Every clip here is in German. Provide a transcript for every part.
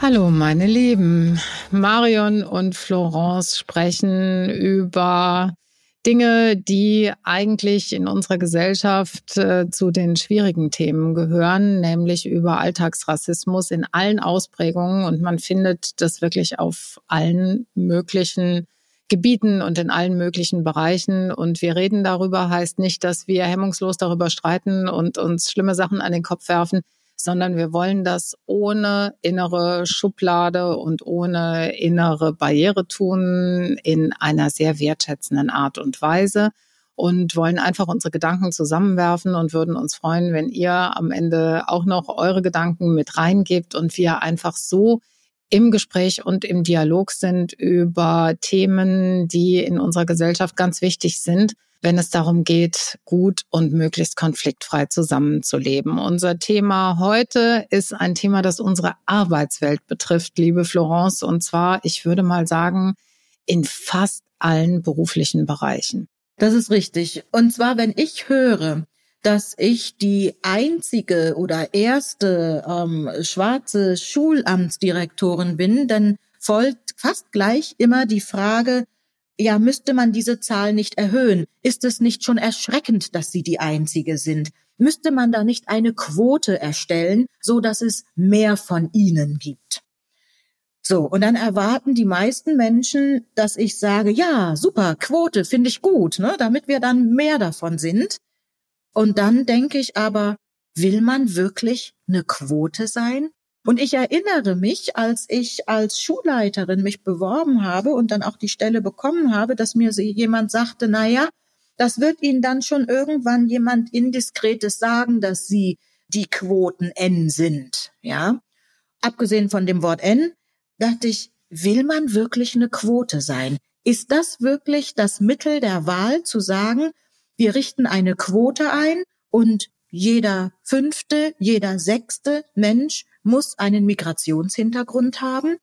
Hallo meine Lieben, Marion und Florence sprechen über Dinge, die eigentlich in unserer Gesellschaft äh, zu den schwierigen Themen gehören, nämlich über Alltagsrassismus in allen Ausprägungen. Und man findet das wirklich auf allen möglichen Gebieten und in allen möglichen Bereichen. Und wir reden darüber, heißt nicht, dass wir hemmungslos darüber streiten und uns schlimme Sachen an den Kopf werfen, sondern wir wollen das ohne innere Schublade und ohne innere Barriere tun, in einer sehr wertschätzenden Art und Weise und wollen einfach unsere Gedanken zusammenwerfen und würden uns freuen, wenn ihr am Ende auch noch eure Gedanken mit reingebt und wir einfach so im Gespräch und im Dialog sind über Themen, die in unserer Gesellschaft ganz wichtig sind, wenn es darum geht, gut und möglichst konfliktfrei zusammenzuleben. Unser Thema heute ist ein Thema, das unsere Arbeitswelt betrifft, liebe Florence, und zwar, ich würde mal sagen, in fast allen beruflichen Bereichen. Das ist richtig. Und zwar, wenn ich höre, dass ich die einzige oder erste ähm, schwarze Schulamtsdirektorin bin, dann folgt fast gleich immer die Frage, ja, müsste man diese Zahl nicht erhöhen? Ist es nicht schon erschreckend, dass Sie die einzige sind? Müsste man da nicht eine Quote erstellen, so dass es mehr von Ihnen gibt? So, und dann erwarten die meisten Menschen, dass ich sage, ja, super, Quote finde ich gut, ne, damit wir dann mehr davon sind. Und dann denke ich aber, will man wirklich eine Quote sein? Und ich erinnere mich, als ich als Schulleiterin mich beworben habe und dann auch die Stelle bekommen habe, dass mir jemand sagte, na ja, das wird Ihnen dann schon irgendwann jemand indiskretes sagen, dass Sie die Quoten N sind, ja. Abgesehen von dem Wort N, dachte ich, will man wirklich eine Quote sein? Ist das wirklich das Mittel der Wahl zu sagen, wir richten eine Quote ein und jeder fünfte, jeder sechste Mensch muss einen Migrationshintergrund haben.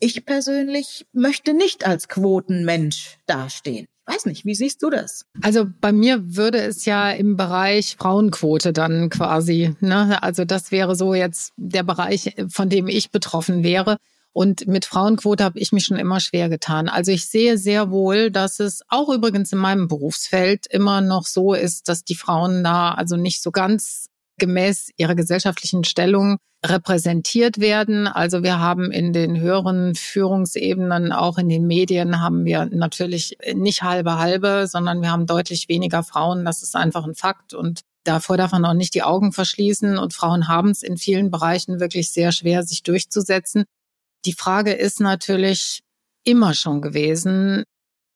Ich persönlich möchte nicht als Quotenmensch dastehen. Weiß nicht, wie siehst du das? Also bei mir würde es ja im Bereich Frauenquote dann quasi, ne? Also das wäre so jetzt der Bereich, von dem ich betroffen wäre. Und mit Frauenquote habe ich mich schon immer schwer getan. Also ich sehe sehr wohl, dass es auch übrigens in meinem Berufsfeld immer noch so ist, dass die Frauen da also nicht so ganz gemäß ihrer gesellschaftlichen Stellung repräsentiert werden. Also wir haben in den höheren Führungsebenen, auch in den Medien, haben wir natürlich nicht halbe halbe, sondern wir haben deutlich weniger Frauen. Das ist einfach ein Fakt und davor darf man auch nicht die Augen verschließen. Und Frauen haben es in vielen Bereichen wirklich sehr schwer, sich durchzusetzen. Die Frage ist natürlich immer schon gewesen,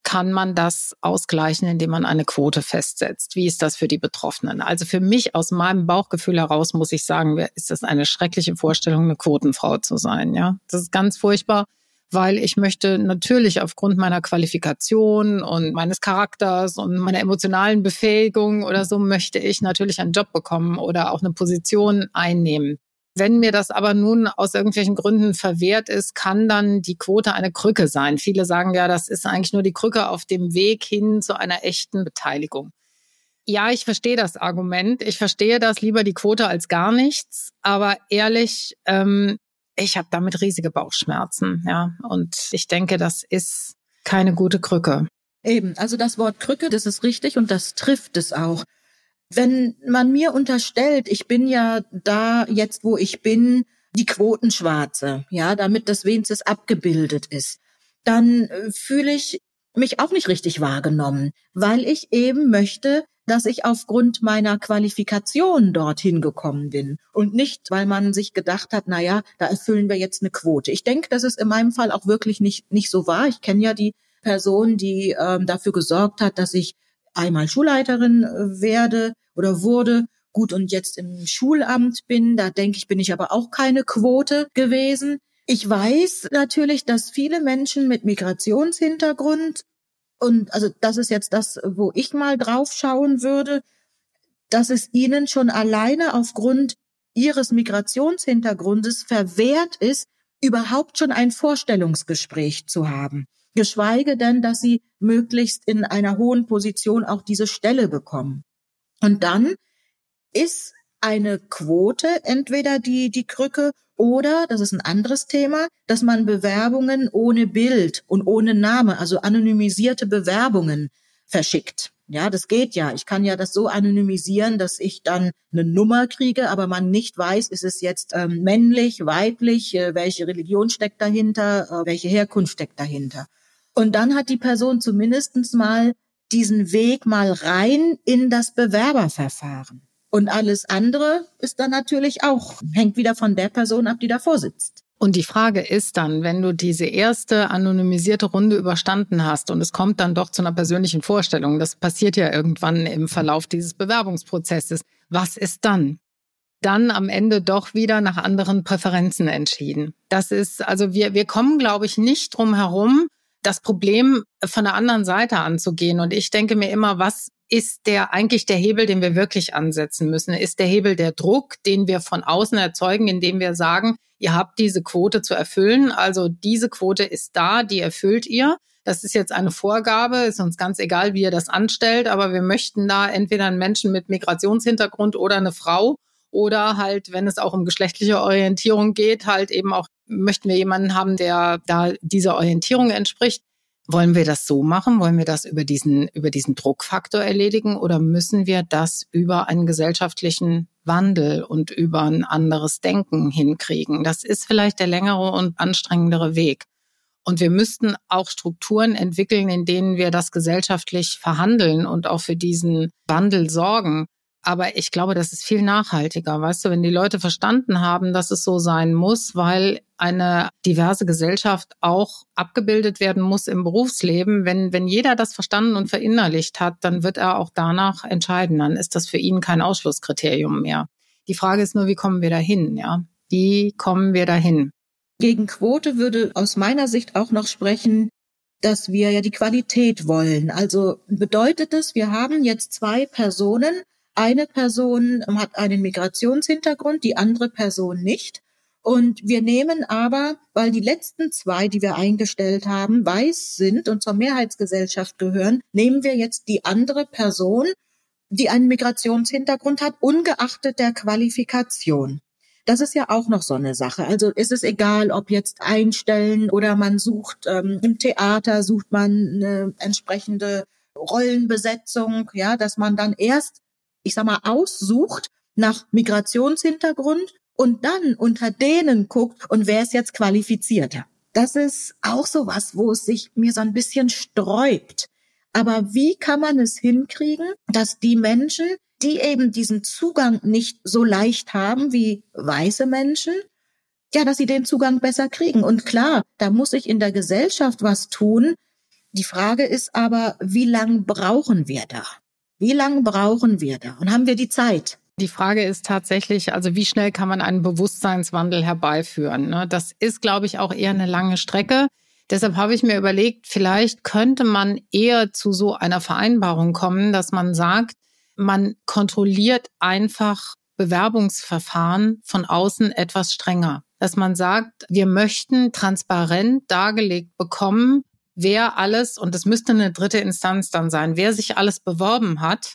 kann man das ausgleichen, indem man eine Quote festsetzt? Wie ist das für die Betroffenen? Also für mich aus meinem Bauchgefühl heraus muss ich sagen, ist das eine schreckliche Vorstellung, eine Quotenfrau zu sein. Ja, das ist ganz furchtbar, weil ich möchte natürlich aufgrund meiner Qualifikation und meines Charakters und meiner emotionalen Befähigung oder so möchte ich natürlich einen Job bekommen oder auch eine Position einnehmen. Wenn mir das aber nun aus irgendwelchen Gründen verwehrt ist, kann dann die Quote eine Krücke sein. Viele sagen ja, das ist eigentlich nur die Krücke auf dem Weg hin zu einer echten Beteiligung. Ja, ich verstehe das Argument. Ich verstehe das lieber die Quote als gar nichts. Aber ehrlich, ähm, ich habe damit riesige Bauchschmerzen. Ja, und ich denke, das ist keine gute Krücke. Eben, also das Wort Krücke, das ist richtig und das trifft es auch. Wenn man mir unterstellt, ich bin ja da jetzt, wo ich bin, die Quotenschwarze, ja, damit das wenigstens abgebildet ist, dann äh, fühle ich mich auch nicht richtig wahrgenommen, weil ich eben möchte, dass ich aufgrund meiner Qualifikation dorthin gekommen bin und nicht, weil man sich gedacht hat, na ja, da erfüllen wir jetzt eine Quote. Ich denke, dass es in meinem Fall auch wirklich nicht nicht so war. Ich kenne ja die Person, die ähm, dafür gesorgt hat, dass ich einmal Schulleiterin äh, werde oder wurde Gut, und jetzt im Schulamt bin, da denke ich, bin ich aber auch keine Quote gewesen. Ich weiß natürlich, dass viele Menschen mit Migrationshintergrund und also das ist jetzt das, wo ich mal drauf schauen würde, dass es ihnen schon alleine aufgrund ihres Migrationshintergrundes verwehrt ist, überhaupt schon ein Vorstellungsgespräch zu haben. Geschweige denn, dass sie möglichst in einer hohen Position auch diese Stelle bekommen. Und dann ist eine Quote entweder die, die Krücke oder, das ist ein anderes Thema, dass man Bewerbungen ohne Bild und ohne Name, also anonymisierte Bewerbungen verschickt. Ja, das geht ja. Ich kann ja das so anonymisieren, dass ich dann eine Nummer kriege, aber man nicht weiß, ist es jetzt ähm, männlich, weiblich, äh, welche Religion steckt dahinter, äh, welche Herkunft steckt dahinter. Und dann hat die Person zumindestens mal diesen Weg mal rein in das Bewerberverfahren. Und alles andere ist dann natürlich auch, hängt wieder von der Person ab, die davor sitzt. Und die Frage ist dann, wenn du diese erste anonymisierte Runde überstanden hast und es kommt dann doch zu einer persönlichen Vorstellung, das passiert ja irgendwann im Verlauf dieses Bewerbungsprozesses, was ist dann? Dann am Ende doch wieder nach anderen Präferenzen entschieden. Das ist, also wir, wir kommen, glaube ich, nicht drum herum, das Problem von der anderen Seite anzugehen. Und ich denke mir immer, was ist der eigentlich der Hebel, den wir wirklich ansetzen müssen? Ist der Hebel der Druck, den wir von außen erzeugen, indem wir sagen, ihr habt diese Quote zu erfüllen. Also diese Quote ist da, die erfüllt ihr. Das ist jetzt eine Vorgabe, ist uns ganz egal, wie ihr das anstellt, aber wir möchten da entweder einen Menschen mit Migrationshintergrund oder eine Frau oder halt, wenn es auch um geschlechtliche Orientierung geht, halt eben auch möchten wir jemanden haben, der da dieser Orientierung entspricht. Wollen wir das so machen? Wollen wir das über diesen, über diesen Druckfaktor erledigen oder müssen wir das über einen gesellschaftlichen Wandel und über ein anderes Denken hinkriegen? Das ist vielleicht der längere und anstrengendere Weg. Und wir müssten auch Strukturen entwickeln, in denen wir das gesellschaftlich verhandeln und auch für diesen Wandel sorgen. Aber ich glaube, das ist viel nachhaltiger. Weißt du, wenn die Leute verstanden haben, dass es so sein muss, weil eine diverse Gesellschaft auch abgebildet werden muss im Berufsleben. Wenn, wenn jeder das verstanden und verinnerlicht hat, dann wird er auch danach entscheiden. Dann ist das für ihn kein Ausschlusskriterium mehr. Die Frage ist nur, wie kommen wir dahin, ja? Wie kommen wir dahin? Gegen Quote würde aus meiner Sicht auch noch sprechen, dass wir ja die Qualität wollen. Also bedeutet es, wir haben jetzt zwei Personen, eine Person hat einen Migrationshintergrund, die andere Person nicht. Und wir nehmen aber, weil die letzten zwei, die wir eingestellt haben, weiß sind und zur Mehrheitsgesellschaft gehören, nehmen wir jetzt die andere Person, die einen Migrationshintergrund hat, ungeachtet der Qualifikation. Das ist ja auch noch so eine Sache. Also ist es egal, ob jetzt einstellen oder man sucht ähm, im Theater, sucht man eine entsprechende Rollenbesetzung, ja, dass man dann erst ich sag mal, aussucht nach Migrationshintergrund und dann unter denen guckt und wer ist jetzt qualifizierter. Das ist auch so was, wo es sich mir so ein bisschen sträubt. Aber wie kann man es hinkriegen, dass die Menschen, die eben diesen Zugang nicht so leicht haben wie weiße Menschen, ja, dass sie den Zugang besser kriegen. Und klar, da muss ich in der Gesellschaft was tun. Die Frage ist aber, wie lang brauchen wir da? Wie lange brauchen wir da? Und haben wir die Zeit? Die Frage ist tatsächlich, also wie schnell kann man einen Bewusstseinswandel herbeiführen? Ne? Das ist, glaube ich, auch eher eine lange Strecke. Deshalb habe ich mir überlegt, vielleicht könnte man eher zu so einer Vereinbarung kommen, dass man sagt, man kontrolliert einfach Bewerbungsverfahren von außen etwas strenger. Dass man sagt, wir möchten transparent dargelegt bekommen, wer alles, und das müsste eine dritte Instanz dann sein, wer sich alles beworben hat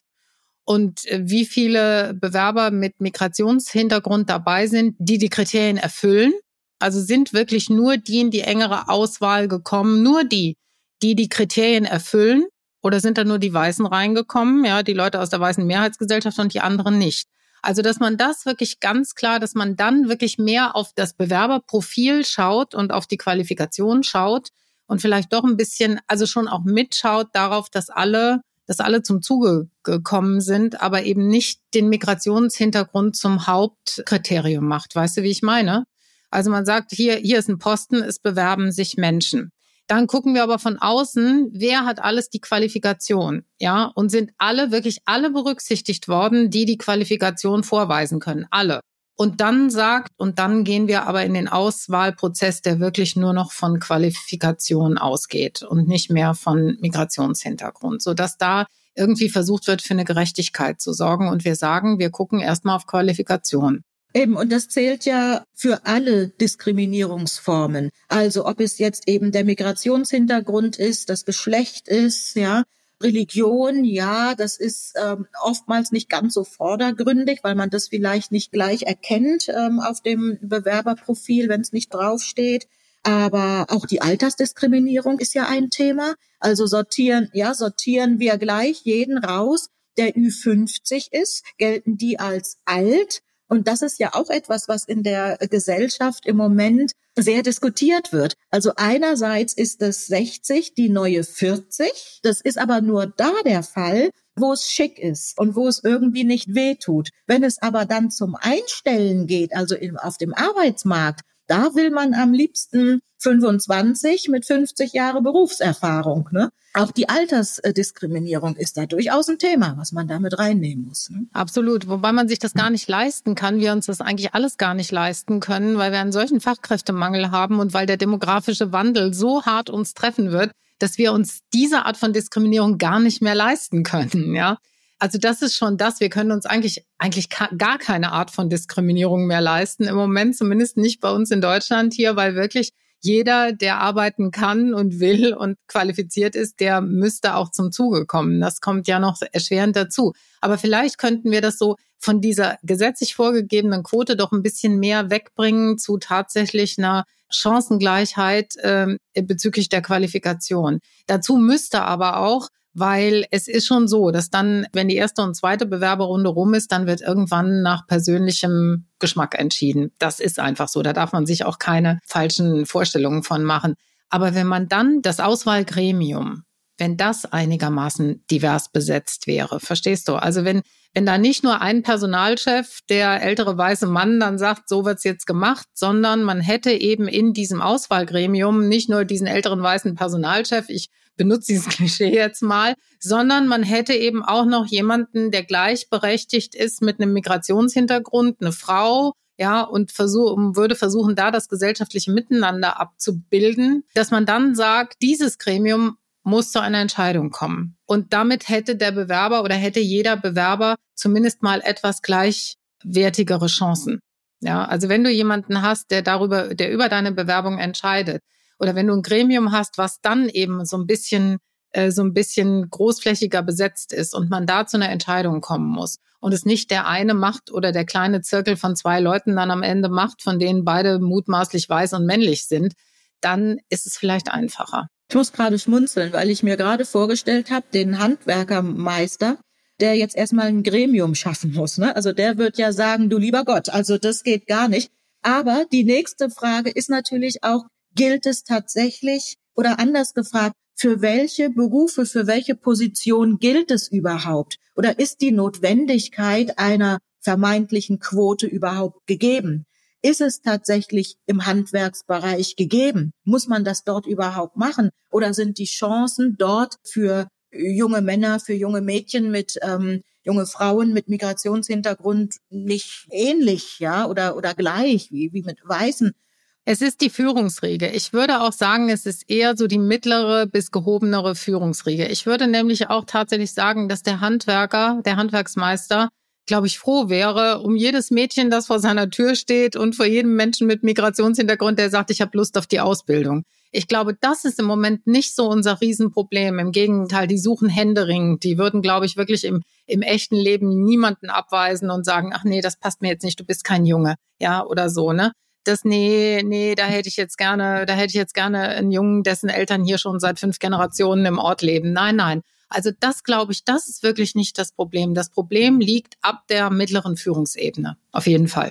und äh, wie viele Bewerber mit Migrationshintergrund dabei sind, die die Kriterien erfüllen. Also sind wirklich nur die in die engere Auswahl gekommen, nur die, die die Kriterien erfüllen, oder sind da nur die Weißen reingekommen, ja, die Leute aus der weißen Mehrheitsgesellschaft und die anderen nicht. Also, dass man das wirklich ganz klar, dass man dann wirklich mehr auf das Bewerberprofil schaut und auf die Qualifikation schaut, und vielleicht doch ein bisschen, also schon auch mitschaut darauf, dass alle, dass alle zum Zuge gekommen sind, aber eben nicht den Migrationshintergrund zum Hauptkriterium macht. Weißt du, wie ich meine? Also man sagt, hier, hier ist ein Posten, es bewerben sich Menschen. Dann gucken wir aber von außen, wer hat alles die Qualifikation, ja, und sind alle wirklich alle berücksichtigt worden, die die Qualifikation vorweisen können, alle. Und dann sagt, und dann gehen wir aber in den Auswahlprozess, der wirklich nur noch von Qualifikation ausgeht und nicht mehr von Migrationshintergrund, so dass da irgendwie versucht wird, für eine Gerechtigkeit zu sorgen. Und wir sagen, wir gucken erstmal auf Qualifikation. Eben, und das zählt ja für alle Diskriminierungsformen. Also ob es jetzt eben der Migrationshintergrund ist, das Geschlecht ist, ja, Religion, ja, das ist ähm, oftmals nicht ganz so vordergründig, weil man das vielleicht nicht gleich erkennt ähm, auf dem Bewerberprofil, wenn es nicht draufsteht. Aber auch die Altersdiskriminierung ist ja ein Thema. Also sortieren, ja, sortieren wir gleich jeden raus, der Ü50 ist, gelten die als alt und das ist ja auch etwas, was in der Gesellschaft im Moment sehr diskutiert wird. Also einerseits ist das 60 die neue 40. Das ist aber nur da der Fall, wo es schick ist und wo es irgendwie nicht weh tut. Wenn es aber dann zum Einstellen geht, also auf dem Arbeitsmarkt, da will man am liebsten 25 mit 50 Jahre Berufserfahrung. Ne? Auch die Altersdiskriminierung ist da durchaus ein Thema, was man damit reinnehmen muss. Ne? Absolut, wobei man sich das gar nicht leisten kann, wir uns das eigentlich alles gar nicht leisten können, weil wir einen solchen Fachkräftemangel haben und weil der demografische Wandel so hart uns treffen wird, dass wir uns diese Art von Diskriminierung gar nicht mehr leisten können. Ja, also das ist schon das. Wir können uns eigentlich, eigentlich gar keine Art von Diskriminierung mehr leisten. Im Moment zumindest nicht bei uns in Deutschland hier, weil wirklich jeder, der arbeiten kann und will und qualifiziert ist, der müsste auch zum Zuge kommen. Das kommt ja noch erschwerend dazu. Aber vielleicht könnten wir das so von dieser gesetzlich vorgegebenen Quote doch ein bisschen mehr wegbringen zu tatsächlich einer Chancengleichheit äh, bezüglich der Qualifikation. Dazu müsste aber auch weil es ist schon so, dass dann, wenn die erste und zweite Bewerberrunde rum ist, dann wird irgendwann nach persönlichem Geschmack entschieden. Das ist einfach so. Da darf man sich auch keine falschen Vorstellungen von machen. Aber wenn man dann das Auswahlgremium, wenn das einigermaßen divers besetzt wäre, verstehst du? Also wenn, wenn da nicht nur ein Personalchef, der ältere weiße Mann, dann sagt, so wird's jetzt gemacht, sondern man hätte eben in diesem Auswahlgremium nicht nur diesen älteren weißen Personalchef, ich benutze dieses Klischee jetzt mal, sondern man hätte eben auch noch jemanden, der gleichberechtigt ist mit einem Migrationshintergrund, eine Frau, ja, und versuch, würde versuchen, da das gesellschaftliche Miteinander abzubilden, dass man dann sagt, dieses Gremium muss zu einer Entscheidung kommen. Und damit hätte der Bewerber oder hätte jeder Bewerber zumindest mal etwas gleichwertigere Chancen. Ja, also wenn du jemanden hast, der darüber, der über deine Bewerbung entscheidet, oder wenn du ein Gremium hast, was dann eben so ein bisschen äh, so ein bisschen großflächiger besetzt ist und man da zu einer Entscheidung kommen muss und es nicht der eine macht oder der kleine Zirkel von zwei Leuten dann am Ende macht, von denen beide mutmaßlich weiß und männlich sind, dann ist es vielleicht einfacher. Ich muss gerade schmunzeln, weil ich mir gerade vorgestellt habe, den Handwerkermeister, der jetzt erstmal ein Gremium schaffen muss. Ne? Also der wird ja sagen, du lieber Gott, also das geht gar nicht. Aber die nächste Frage ist natürlich auch, gilt es tatsächlich oder anders gefragt, für welche Berufe, für welche Position gilt es überhaupt? Oder ist die Notwendigkeit einer vermeintlichen Quote überhaupt gegeben? Ist es tatsächlich im Handwerksbereich gegeben? Muss man das dort überhaupt machen? Oder sind die Chancen dort für junge Männer, für junge Mädchen mit ähm, junge Frauen mit Migrationshintergrund nicht ähnlich, ja, oder oder gleich wie wie mit Weißen? Es ist die Führungsriege. Ich würde auch sagen, es ist eher so die mittlere bis gehobenere Führungsriege. Ich würde nämlich auch tatsächlich sagen, dass der Handwerker, der Handwerksmeister, glaube ich, froh wäre um jedes Mädchen, das vor seiner Tür steht und vor jedem Menschen mit Migrationshintergrund, der sagt, ich habe Lust auf die Ausbildung. Ich glaube, das ist im Moment nicht so unser Riesenproblem. Im Gegenteil, die suchen Händering. Die würden, glaube ich, wirklich im, im echten Leben niemanden abweisen und sagen, ach nee, das passt mir jetzt nicht, du bist kein Junge, ja, oder so, ne? Das, nee, nee, da hätte ich jetzt gerne, da hätte ich jetzt gerne einen Jungen, dessen Eltern hier schon seit fünf Generationen im Ort leben. Nein, nein. Also das glaube ich, das ist wirklich nicht das Problem. Das Problem liegt ab der mittleren Führungsebene. Auf jeden Fall.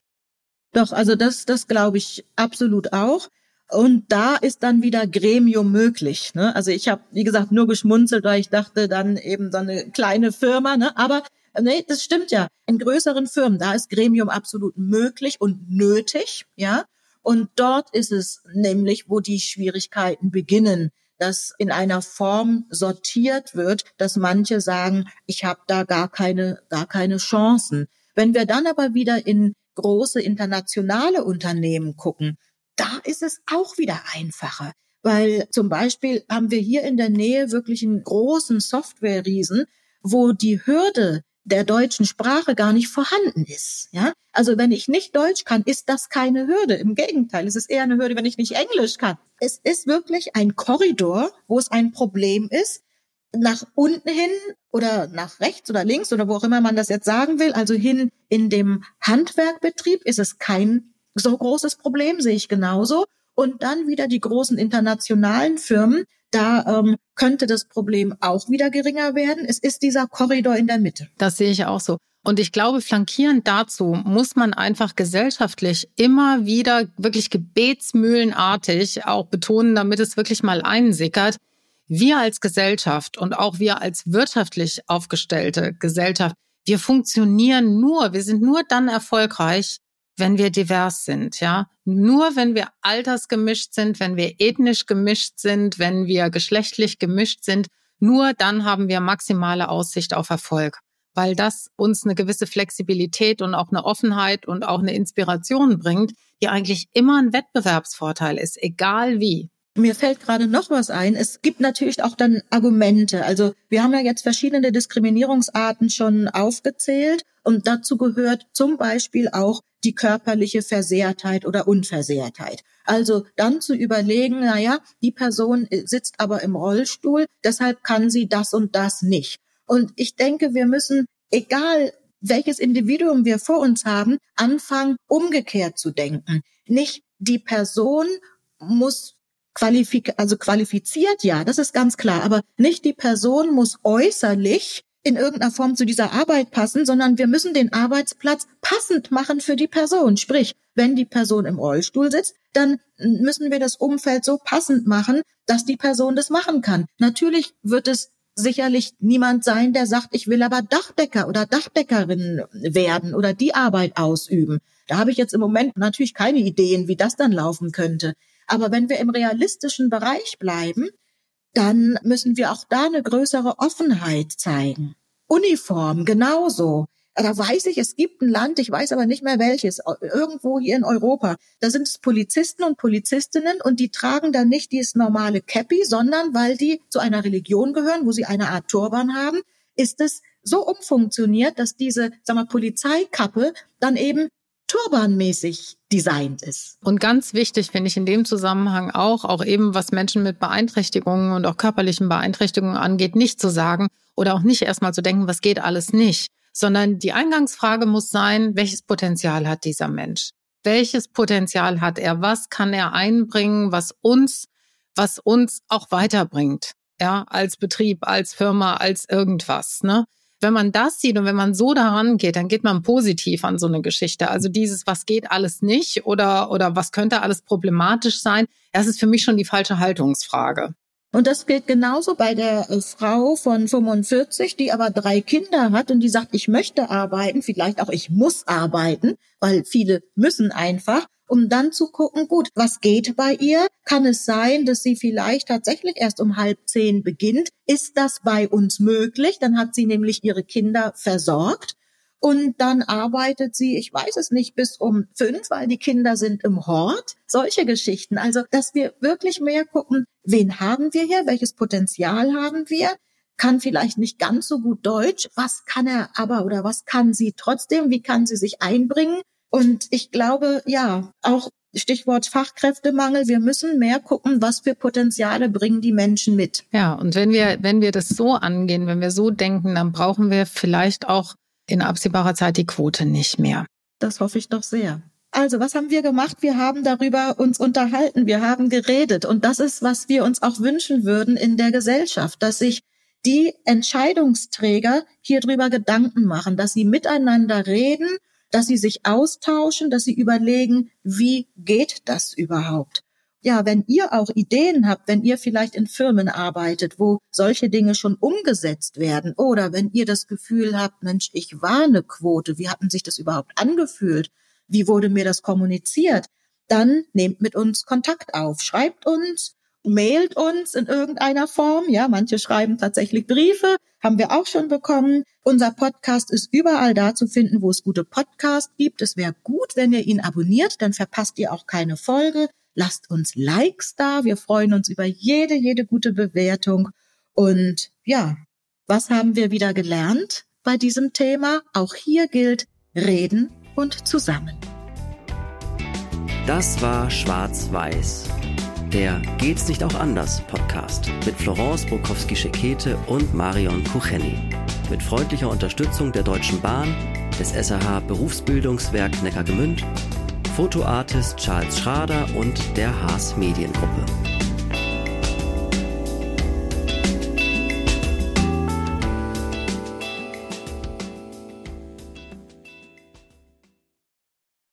Doch, also das, das glaube ich absolut auch. Und da ist dann wieder Gremium möglich. Ne? Also ich habe, wie gesagt, nur geschmunzelt, weil ich dachte dann eben so eine kleine Firma. Ne? Aber nee, das stimmt ja. In größeren Firmen, da ist Gremium absolut möglich und nötig, ja. Und dort ist es nämlich, wo die Schwierigkeiten beginnen. das in einer Form sortiert wird, dass manche sagen, ich habe da gar keine, gar keine Chancen. Wenn wir dann aber wieder in große internationale Unternehmen gucken, da ist es auch wieder einfacher. Weil zum Beispiel haben wir hier in der Nähe wirklich einen großen Software-Riesen, wo die Hürde der deutschen Sprache gar nicht vorhanden ist. Ja, also wenn ich nicht Deutsch kann, ist das keine Hürde. Im Gegenteil, es ist eher eine Hürde, wenn ich nicht Englisch kann. Es ist wirklich ein Korridor, wo es ein Problem ist. Nach unten hin oder nach rechts oder links oder wo auch immer man das jetzt sagen will, also hin in dem Handwerkbetrieb ist es kein so großes Problem, sehe ich genauso. Und dann wieder die großen internationalen Firmen, da ähm, könnte das Problem auch wieder geringer werden. Es ist dieser Korridor in der Mitte. Das sehe ich auch so. Und ich glaube, flankierend dazu muss man einfach gesellschaftlich immer wieder wirklich gebetsmühlenartig auch betonen, damit es wirklich mal einsickert. Wir als Gesellschaft und auch wir als wirtschaftlich aufgestellte Gesellschaft, wir funktionieren nur, wir sind nur dann erfolgreich, wenn wir divers sind, ja. Nur wenn wir altersgemischt sind, wenn wir ethnisch gemischt sind, wenn wir geschlechtlich gemischt sind, nur dann haben wir maximale Aussicht auf Erfolg, weil das uns eine gewisse Flexibilität und auch eine Offenheit und auch eine Inspiration bringt, die eigentlich immer ein Wettbewerbsvorteil ist, egal wie. Mir fällt gerade noch was ein. Es gibt natürlich auch dann Argumente. Also wir haben ja jetzt verschiedene Diskriminierungsarten schon aufgezählt und dazu gehört zum Beispiel auch die körperliche Versehrtheit oder Unversehrtheit. Also dann zu überlegen, na ja, die Person sitzt aber im Rollstuhl, deshalb kann sie das und das nicht. Und ich denke, wir müssen, egal welches Individuum wir vor uns haben, anfangen, umgekehrt zu denken. Nicht die Person muss qualifik also qualifiziert, ja, das ist ganz klar. Aber nicht die Person muss äußerlich in irgendeiner Form zu dieser Arbeit passen, sondern wir müssen den Arbeitsplatz passend machen für die Person. Sprich, wenn die Person im Rollstuhl sitzt, dann müssen wir das Umfeld so passend machen, dass die Person das machen kann. Natürlich wird es sicherlich niemand sein, der sagt, ich will aber Dachdecker oder Dachdeckerin werden oder die Arbeit ausüben. Da habe ich jetzt im Moment natürlich keine Ideen, wie das dann laufen könnte. Aber wenn wir im realistischen Bereich bleiben, dann müssen wir auch da eine größere Offenheit zeigen. Uniform genauso. Da weiß ich, es gibt ein Land, ich weiß aber nicht mehr welches, irgendwo hier in Europa. Da sind es Polizisten und Polizistinnen und die tragen dann nicht dieses normale Cappy, sondern weil die zu einer Religion gehören, wo sie eine Art Turban haben, ist es so umfunktioniert, dass diese, sag mal, Polizeikappe dann eben turbanmäßig designt ist. Und ganz wichtig finde ich in dem Zusammenhang auch, auch eben was Menschen mit Beeinträchtigungen und auch körperlichen Beeinträchtigungen angeht, nicht zu sagen oder auch nicht erstmal zu denken, was geht alles nicht, sondern die Eingangsfrage muss sein, welches Potenzial hat dieser Mensch? Welches Potenzial hat er? Was kann er einbringen, was uns, was uns auch weiterbringt? Ja, als Betrieb, als Firma, als irgendwas, ne? Wenn man das sieht und wenn man so daran geht, dann geht man positiv an so eine Geschichte. Also dieses, was geht alles nicht oder, oder was könnte alles problematisch sein, das ist für mich schon die falsche Haltungsfrage. Und das gilt genauso bei der äh, Frau von 45, die aber drei Kinder hat und die sagt, ich möchte arbeiten, vielleicht auch ich muss arbeiten, weil viele müssen einfach um dann zu gucken, gut, was geht bei ihr? Kann es sein, dass sie vielleicht tatsächlich erst um halb zehn beginnt? Ist das bei uns möglich? Dann hat sie nämlich ihre Kinder versorgt. Und dann arbeitet sie, ich weiß es nicht, bis um fünf, weil die Kinder sind im Hort. Solche Geschichten. Also, dass wir wirklich mehr gucken, wen haben wir hier? Welches Potenzial haben wir? Kann vielleicht nicht ganz so gut Deutsch. Was kann er aber oder was kann sie trotzdem? Wie kann sie sich einbringen? Und ich glaube, ja, auch Stichwort Fachkräftemangel. Wir müssen mehr gucken, was für Potenziale bringen die Menschen mit. Ja, und wenn wir, wenn wir das so angehen, wenn wir so denken, dann brauchen wir vielleicht auch in absehbarer Zeit die Quote nicht mehr. Das hoffe ich doch sehr. Also, was haben wir gemacht? Wir haben darüber uns unterhalten, wir haben geredet. Und das ist, was wir uns auch wünschen würden in der Gesellschaft, dass sich die Entscheidungsträger hier drüber Gedanken machen, dass sie miteinander reden dass sie sich austauschen, dass sie überlegen, wie geht das überhaupt? Ja, wenn ihr auch Ideen habt, wenn ihr vielleicht in Firmen arbeitet, wo solche Dinge schon umgesetzt werden, oder wenn ihr das Gefühl habt, Mensch, ich war eine Quote, wie hatten sich das überhaupt angefühlt? Wie wurde mir das kommuniziert? Dann nehmt mit uns Kontakt auf, schreibt uns mailt uns in irgendeiner Form. Ja, manche schreiben tatsächlich Briefe, haben wir auch schon bekommen. Unser Podcast ist überall da zu finden, wo es gute Podcasts gibt. Es wäre gut, wenn ihr ihn abonniert, dann verpasst ihr auch keine Folge. Lasst uns Likes da. Wir freuen uns über jede, jede gute Bewertung. Und ja, was haben wir wieder gelernt bei diesem Thema? Auch hier gilt reden und zusammen. Das war Schwarz-Weiß. Der Geht's nicht auch anders Podcast mit Florence Bukowski-Schekete und Marion Kucheni. Mit freundlicher Unterstützung der Deutschen Bahn, des SRH Berufsbildungswerk Neckargemünd, Fotoartist Charles Schrader und der Haas Mediengruppe.